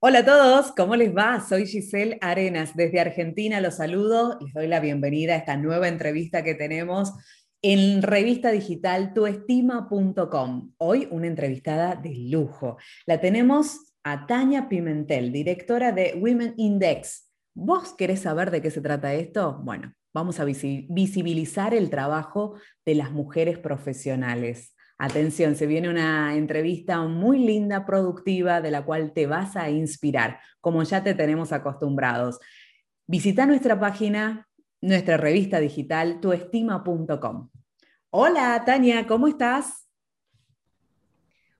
Hola a todos, ¿cómo les va? Soy Giselle Arenas, desde Argentina los saludo, les doy la bienvenida a esta nueva entrevista que tenemos en revista digital tuestima.com. Hoy una entrevistada de lujo. La tenemos a Tania Pimentel, directora de Women Index. ¿Vos querés saber de qué se trata esto? Bueno, vamos a visibilizar el trabajo de las mujeres profesionales. Atención, se viene una entrevista muy linda, productiva, de la cual te vas a inspirar, como ya te tenemos acostumbrados. Visita nuestra página, nuestra revista digital, tuestima.com. Hola, Tania, ¿cómo estás?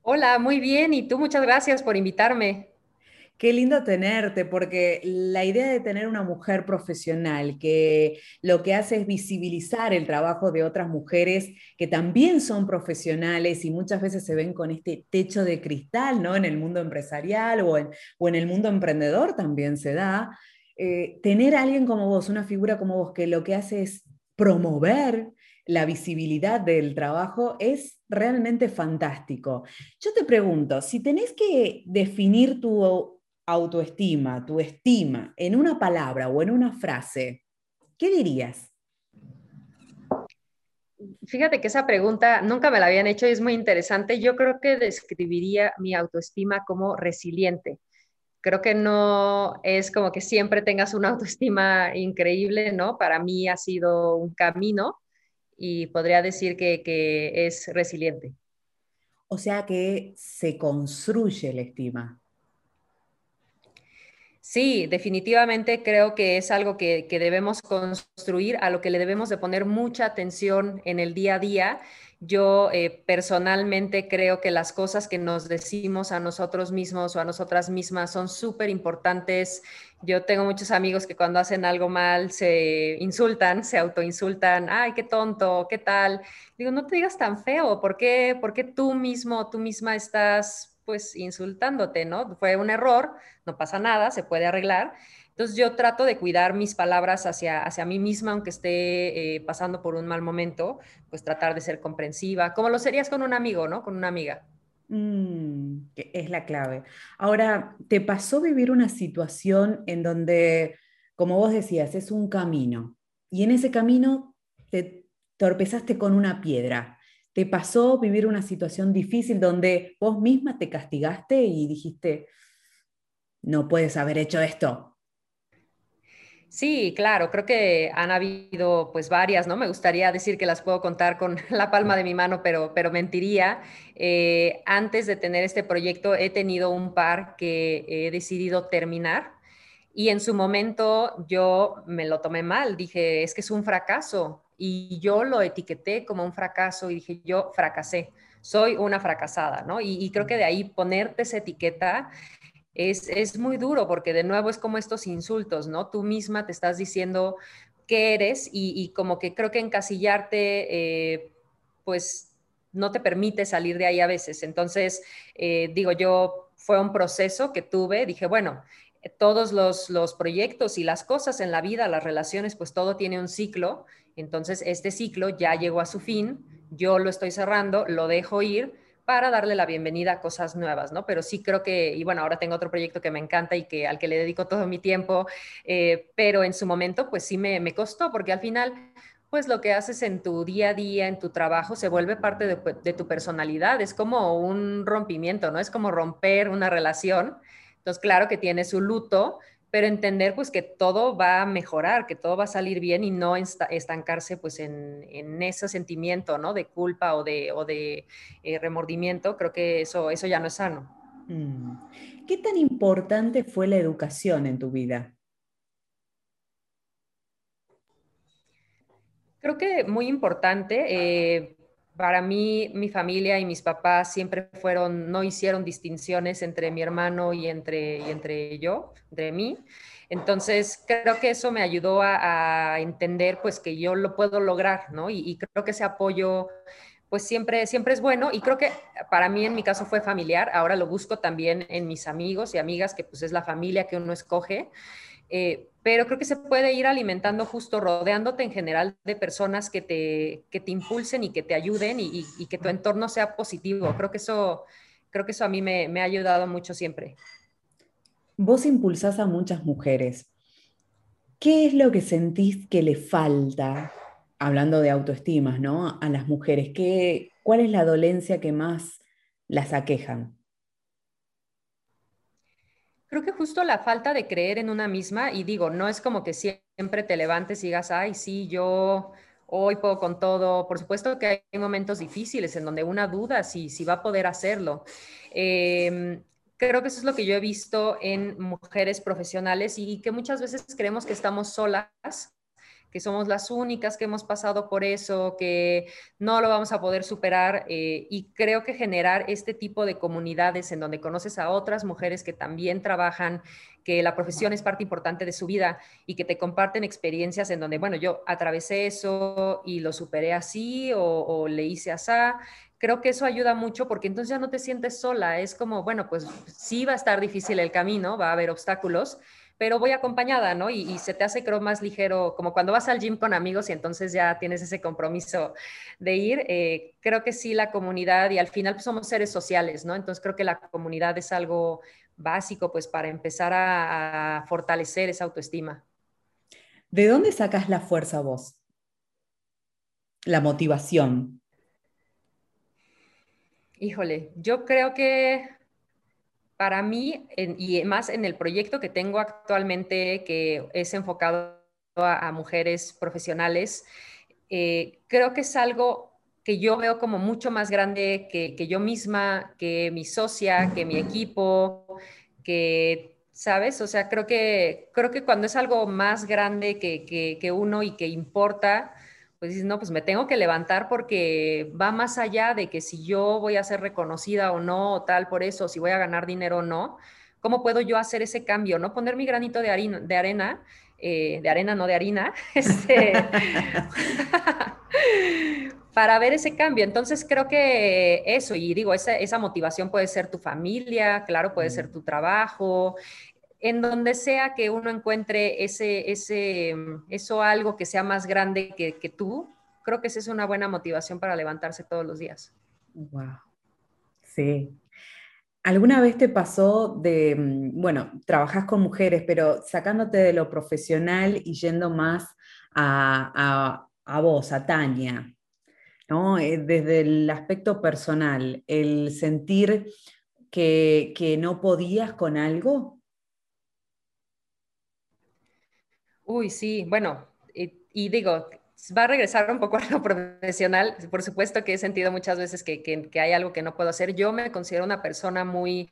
Hola, muy bien. Y tú, muchas gracias por invitarme. Qué lindo tenerte, porque la idea de tener una mujer profesional que lo que hace es visibilizar el trabajo de otras mujeres que también son profesionales y muchas veces se ven con este techo de cristal, ¿no? En el mundo empresarial o en, o en el mundo emprendedor también se da. Eh, tener a alguien como vos, una figura como vos, que lo que hace es promover la visibilidad del trabajo es realmente fantástico. Yo te pregunto, si tenés que definir tu autoestima, tu estima, en una palabra o en una frase, ¿qué dirías? Fíjate que esa pregunta nunca me la habían hecho y es muy interesante. Yo creo que describiría mi autoestima como resiliente. Creo que no es como que siempre tengas una autoestima increíble, ¿no? Para mí ha sido un camino y podría decir que, que es resiliente. O sea que se construye la estima. Sí, definitivamente creo que es algo que, debemos construir, a lo que le debemos de poner mucha atención en el día a día. Yo eh, personalmente creo que las cosas que nos decimos a nosotros mismos o a nosotras mismas son súper importantes. Yo tengo muchos amigos que cuando hacen algo mal se insultan, se autoinsultan, ay, qué tonto, qué tal. Digo, no te digas tan feo, ¿por qué, ¿Por qué tú mismo, tú misma estás pues insultándote, ¿no? Fue un error, no pasa nada, se puede arreglar. Entonces yo trato de cuidar mis palabras hacia, hacia mí misma, aunque esté eh, pasando por un mal momento, pues tratar de ser comprensiva, como lo serías con un amigo, ¿no? Con una amiga. Mm, es la clave. Ahora, ¿te pasó vivir una situación en donde, como vos decías, es un camino y en ese camino te torpezaste con una piedra? ¿Te pasó vivir una situación difícil donde vos misma te castigaste y dijiste, no puedes haber hecho esto? Sí, claro, creo que han habido pues varias, ¿no? Me gustaría decir que las puedo contar con la palma de mi mano, pero, pero mentiría. Eh, antes de tener este proyecto he tenido un par que he decidido terminar y en su momento yo me lo tomé mal, dije, es que es un fracaso, y yo lo etiqueté como un fracaso y dije, yo fracasé, soy una fracasada, ¿no? Y, creo que de ahí ponerte esa etiqueta es, muy duro porque de nuevo es como estos insultos, ¿no? Tú misma te estás diciendo qué eres y, como que creo que encasillarte, eh, pues no te permite salir de ahí a veces. Entonces, eh, digo, yo fue un proceso que tuve, dije, bueno, todos los, los, proyectos y las cosas en la vida, las relaciones, pues todo tiene un ciclo entonces, este ciclo ya llegó a su fin, yo lo estoy cerrando, lo dejo ir para darle la bienvenida a cosas nuevas, ¿no? Pero sí creo que, y bueno, ahora tengo otro proyecto que me encanta y que al que le dedico todo mi tiempo, eh, pero en su momento, pues sí me, me costó, porque al final, pues lo que haces en tu día a día, en tu trabajo, se vuelve parte de, de, tu personalidad. Es como un rompimiento, ¿no? Es como romper una relación. Entonces, claro que tiene su luto, pero entender pues que todo va a mejorar, que todo va a salir bien y no estancarse pues en, ese sentimiento, ¿no? De culpa o de, o de eh, remordimiento, creo que eso, eso ya no es sano. Mm. ¿Qué tan importante fue la educación en tu vida? Creo que muy importante. Eh, para mí, mi familia y mis papás siempre fueron, no hicieron distinciones entre mi hermano y entre, y entre yo, entre mí. Entonces, creo que eso me ayudó a, entender pues que yo lo puedo lograr, ¿no? Y, creo que ese apoyo pues siempre, siempre es bueno y creo que para mí en mi caso fue familiar, ahora lo busco también en mis amigos y amigas, que pues es la familia que uno escoge. Eh, pero creo que se puede ir alimentando justo rodeándote en general de personas que te, que te impulsen y que te ayuden y, que tu entorno sea positivo. Creo que eso, creo que eso a mí me, ha ayudado mucho siempre. Vos impulsás a muchas mujeres. ¿Qué es lo que sentís que le falta, hablando de autoestima, ¿no? a las mujeres? ¿Qué, ¿Cuál es la dolencia que más las aquejan? Creo que justo la falta de creer en una misma, y digo, no es como que siempre te levantes y digas, ay, sí, yo hoy puedo con todo. Por supuesto que hay momentos difíciles en donde una duda si, si va a poder hacerlo. Em, creo que eso es lo que yo he visto en mujeres profesionales y que muchas veces creemos que estamos solas que somos las únicas que hemos pasado por eso, que no lo vamos a poder superar. Eh, y creo que generar este tipo de comunidades en donde conoces a otras mujeres que también trabajan, que la profesión es parte importante de su vida y que te comparten experiencias en donde, bueno, yo atravesé eso y lo superé así o, o le hice así creo que eso ayuda mucho porque entonces ya no te sientes sola. Es como, bueno, pues sí va a estar difícil el camino, va a haber obstáculos, pero voy acompañada, ¿no? Y, se te hace, creo, más ligero, como cuando vas al gym con amigos y entonces ya tienes ese compromiso de ir. Eh, creo que sí, la comunidad y al final pues, somos seres sociales, ¿no? Entonces creo que la comunidad es algo básico, pues, para empezar a, fortalecer esa autoestima. ¿De dónde sacas la fuerza vos? La motivación. Híjole, yo creo que para mí, y más en el proyecto que tengo actualmente, que es enfocado a, mujeres profesionales, eh, creo que es algo que yo veo como mucho más grande que, yo misma, que mi socia, que mi equipo, que, ¿sabes? O sea, creo que, creo que cuando es algo más grande que, que uno y que importa, pues dices, no, pues me tengo que levantar porque va más allá de que si yo voy a ser reconocida o no, o tal por eso, si voy a ganar dinero o no, ¿cómo puedo yo hacer ese cambio? ¿No? Poner mi granito de, harina, de arena, eh, de arena, no de harina, este, para ver ese cambio. Entonces creo que eso, y digo, esa, esa motivación puede ser tu familia, claro, puede ser tu trabajo, en donde sea que uno encuentre ese, ese, eso algo que sea más grande que, tú, creo que esa es una buena motivación para levantarse todos los días. Wow. Sí. ¿Alguna vez te pasó de, mm, bueno, trabajas con mujeres, pero sacándote de lo profesional y yendo más a, vos, a Tania, ¿no? Eh, desde el aspecto personal, el sentir que, que no podías con algo? Uy, sí, bueno, y, digo, va a regresar un poco a lo profesional. Por supuesto que he sentido muchas veces que, hay algo que no puedo hacer. Yo me considero una persona muy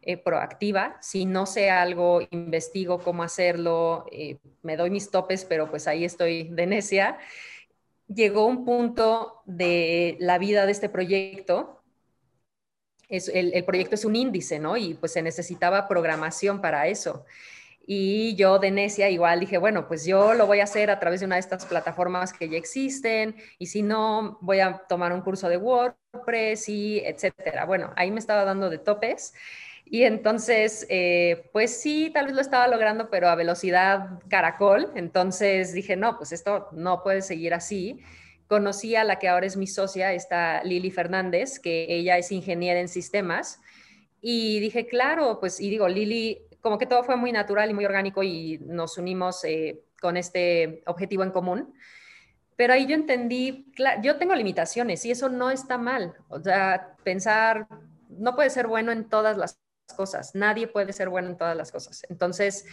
eh, proactiva. Si no sé algo, investigo cómo hacerlo, eh, me doy mis topes, pero pues ahí estoy de necia. Llegó un punto de la vida de este proyecto. Es, el, el proyecto es un índice, ¿no? Y pues se necesitaba programación para eso. Y yo de necia igual dije, bueno, pues yo lo voy a hacer a través de una de estas plataformas que ya existen y si no, voy a tomar un curso de WordPress y etcétera. Bueno, ahí me estaba dando de topes. Y entonces, eh, pues sí, tal vez lo estaba logrando, pero a velocidad caracol. Entonces dije, no, pues esto no puede seguir así. Conocí a la que ahora es mi socia, esta Lili Fernández, que ella es ingeniera en sistemas. Y dije, claro, pues, y digo, Lili como que todo fue muy natural y muy orgánico y nos unimos eh, con este objetivo en común. Pero ahí yo entendí, yo tengo limitaciones y eso no está mal. O sea, pensar, no puede ser bueno en todas las cosas, nadie puede ser bueno en todas las cosas. Entonces,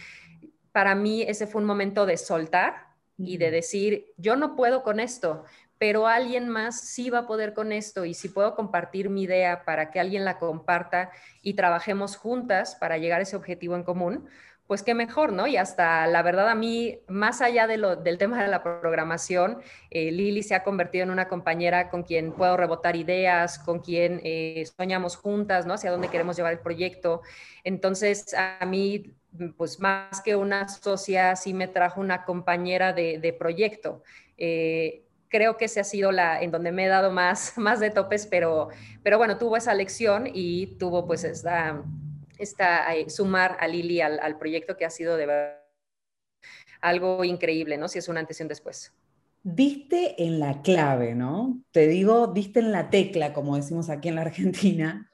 para mí ese fue un momento de soltar y de decir, yo no puedo con esto, pero alguien más sí va a poder con esto y si puedo compartir mi idea para que alguien la comparta y trabajemos juntas para llegar a ese objetivo en común, pues qué mejor, ¿no? Y hasta la verdad a mí, más allá de lo, del tema de la programación, eh, Lili se ha convertido en una compañera con quien puedo rebotar ideas, con quien eh, soñamos juntas, ¿no? Hacia dónde queremos llevar el proyecto. Entonces, a mí, pues más que una socia, sí me trajo una compañera de, proyecto. Eh, creo que ese ha sido la en donde me he dado más, más de topes, pero, pero bueno, tuvo esa lección y tuvo pues esta, esta eh, sumar a Lili al, proyecto que ha sido de verdad algo increíble, ¿no? Si es un antes y un después. Diste en la clave, ¿no? Te digo, diste en la tecla, como decimos aquí en la Argentina.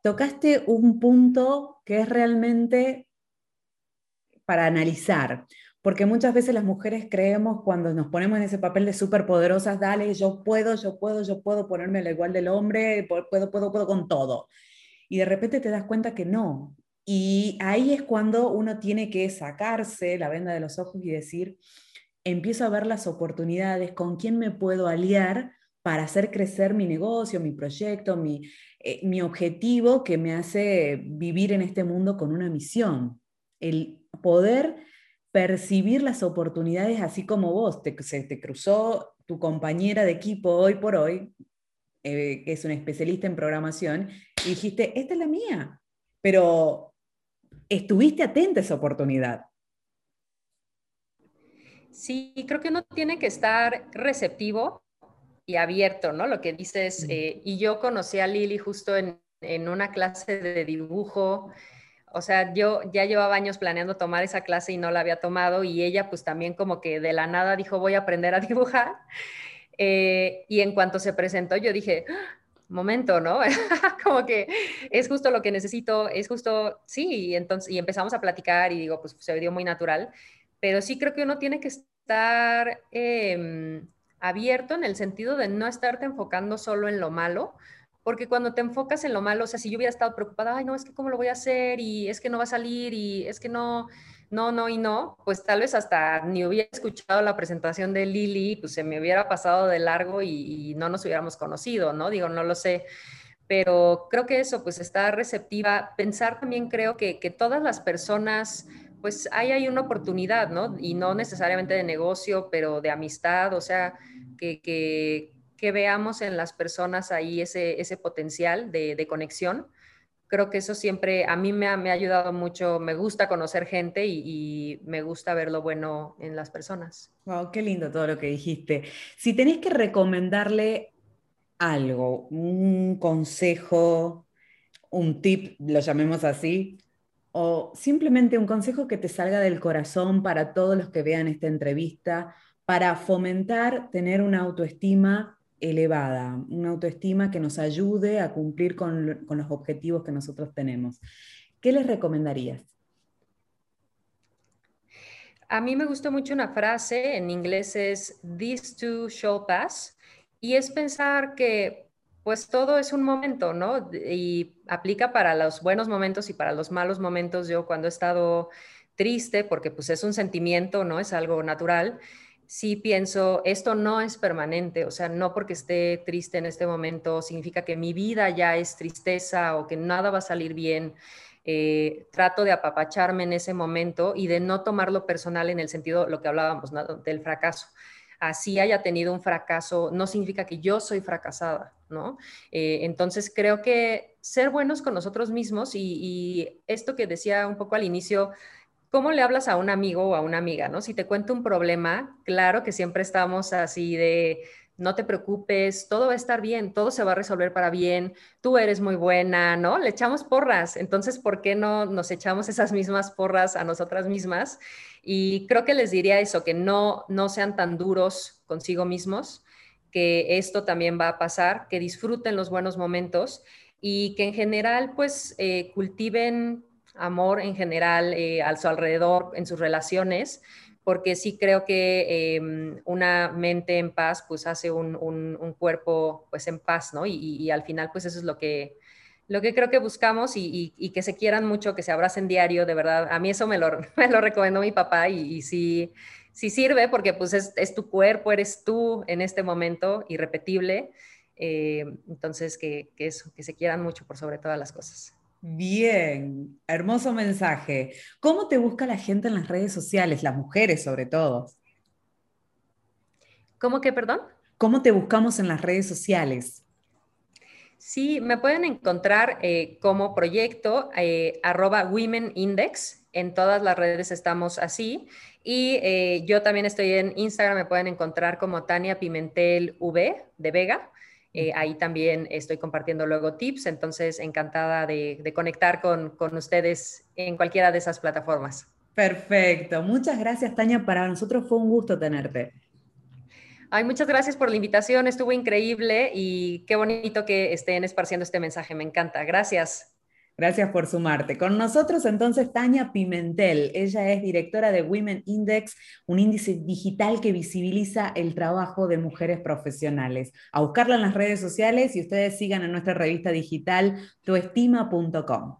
Tocaste un punto que es realmente para analizar, porque muchas veces las mujeres creemos cuando nos ponemos en ese papel de súper poderosas, dale, yo puedo, yo puedo, yo puedo ponerme al igual del hombre, puedo, puedo, puedo con todo. Y de repente te das cuenta que no. Y ahí es cuando uno tiene que sacarse la venda de los ojos y decir, empiezo a ver las oportunidades, con quién me puedo aliar para hacer crecer mi negocio, mi proyecto, mi, eh, mi objetivo que me hace vivir en este mundo con una misión. El poder percibir las oportunidades así como vos, te, se te cruzó tu compañera de equipo hoy por hoy, eh, que es una especialista en programación, y dijiste, esta es la mía, pero estuviste atenta a esa oportunidad. Sí, creo que uno tiene que estar receptivo y abierto, ¿no? Lo que dices, eh, y yo conocí a Lili justo en, en, una clase de dibujo, o sea, yo ya llevaba años planeando tomar esa clase y no la había tomado, y ella pues también como que de la nada dijo, voy a aprender a dibujar, eh, y en cuanto se presentó, yo dije, ¡Ah! momento, ¿no? como que es justo lo que necesito, es justo, sí, y entonces, y empezamos a platicar y digo, pues se dio muy natural pero sí creo que uno tiene que estar em, abierto en el sentido de no estarte enfocando solo en lo malo, porque cuando te enfocas en lo malo, o sea, si yo hubiera estado preocupada, ay, no, es que cómo lo voy a hacer y es que no va a salir y es que no, no, no y no, pues tal vez hasta ni hubiera escuchado la presentación de Lili, pues se me hubiera pasado de largo y, y no nos hubiéramos conocido, ¿no? Digo, no lo sé pero creo que eso, pues estar receptiva, pensar también creo que, que todas las personas pues ahí hay una oportunidad, ¿no? Y no necesariamente de negocio, pero de amistad, o sea, que, que, veamos en las personas ahí ese, ese potencial de, conexión. Creo que eso siempre a mí me ha, me ha ayudado mucho, me gusta conocer gente y, me gusta ver lo bueno en las personas. Wow, qué lindo todo lo que dijiste. Si tenés que recomendarle algo, un consejo, un tip, lo llamemos así, o simplemente un consejo que te salga del corazón para todos los que vean esta entrevista, para fomentar tener una autoestima elevada, una autoestima que nos ayude a cumplir con, los objetivos que nosotros tenemos. ¿Qué les recomendarías? A mí me gustó mucho una frase, en inglés es, This too shall pass, y es pensar que pues todo es un momento, ¿no? Y aplica para los buenos momentos y para los malos momentos. Yo cuando he estado triste, porque pues es un sentimiento, ¿no? Es algo natural. Sí pienso, esto no es permanente, o sea, no porque esté triste en este momento significa que mi vida ya es tristeza o que nada va a salir bien. Eh, trato de apapacharme en ese momento y de no tomarlo personal en el sentido, lo que hablábamos, del fracaso así haya tenido un fracaso, no significa que yo soy fracasada, ¿no? Eh, entonces creo que ser buenos con nosotros mismos y, esto que decía un poco al inicio, ¿cómo le hablas a un amigo o a una amiga, ¿no? Si te cuento un problema, claro que siempre estamos así de no te preocupes, todo va a estar bien, todo se va a resolver para bien, tú eres muy buena, ¿no? Le echamos porras, entonces, ¿por qué no nos echamos esas mismas porras a nosotras mismas? Y creo que les diría eso, que no, no sean tan duros consigo mismos, que esto también va a pasar, que disfruten los buenos momentos y que en general, pues, eh, cultiven amor en general eh, a su alrededor, en sus relaciones, porque sí creo que em, una mente en paz pues hace un, cuerpo pues en paz, ¿no? Y, al final pues eso es lo que, lo que creo que buscamos y, que se quieran mucho, que se abracen diario, de verdad. A mí eso me lo, me lo recomendó mi papá y, sí, sí sirve porque pues es, tu cuerpo, eres tú en este momento, irrepetible. Eh, entonces que, que eso, que se quieran mucho por sobre todas las cosas. Bien, hermoso mensaje. ¿Cómo te busca la gente en las redes sociales, las mujeres sobre todo? ¿Cómo que, perdón? ¿Cómo te buscamos en las redes sociales? Sí, me pueden encontrar eh, como proyecto eh, arroba Women Index. En todas las redes estamos así. Y eh, yo también estoy en Instagram, me pueden encontrar como Tania Pimentel V de Vega. Eh, ahí también estoy compartiendo luego tips, entonces encantada de, conectar con, ustedes en cualquiera de esas plataformas. Perfecto, muchas gracias Tania, para nosotros fue un gusto tenerte. Ay, muchas gracias por la invitación, estuvo increíble y qué bonito que estén esparciendo este mensaje, me encanta. Gracias. Gracias por sumarte. Con nosotros entonces Tania Pimentel. Ella es directora de Women Index, un índice digital que visibiliza el trabajo de mujeres profesionales. A buscarla en las redes sociales y ustedes sigan en nuestra revista digital tuestima.com.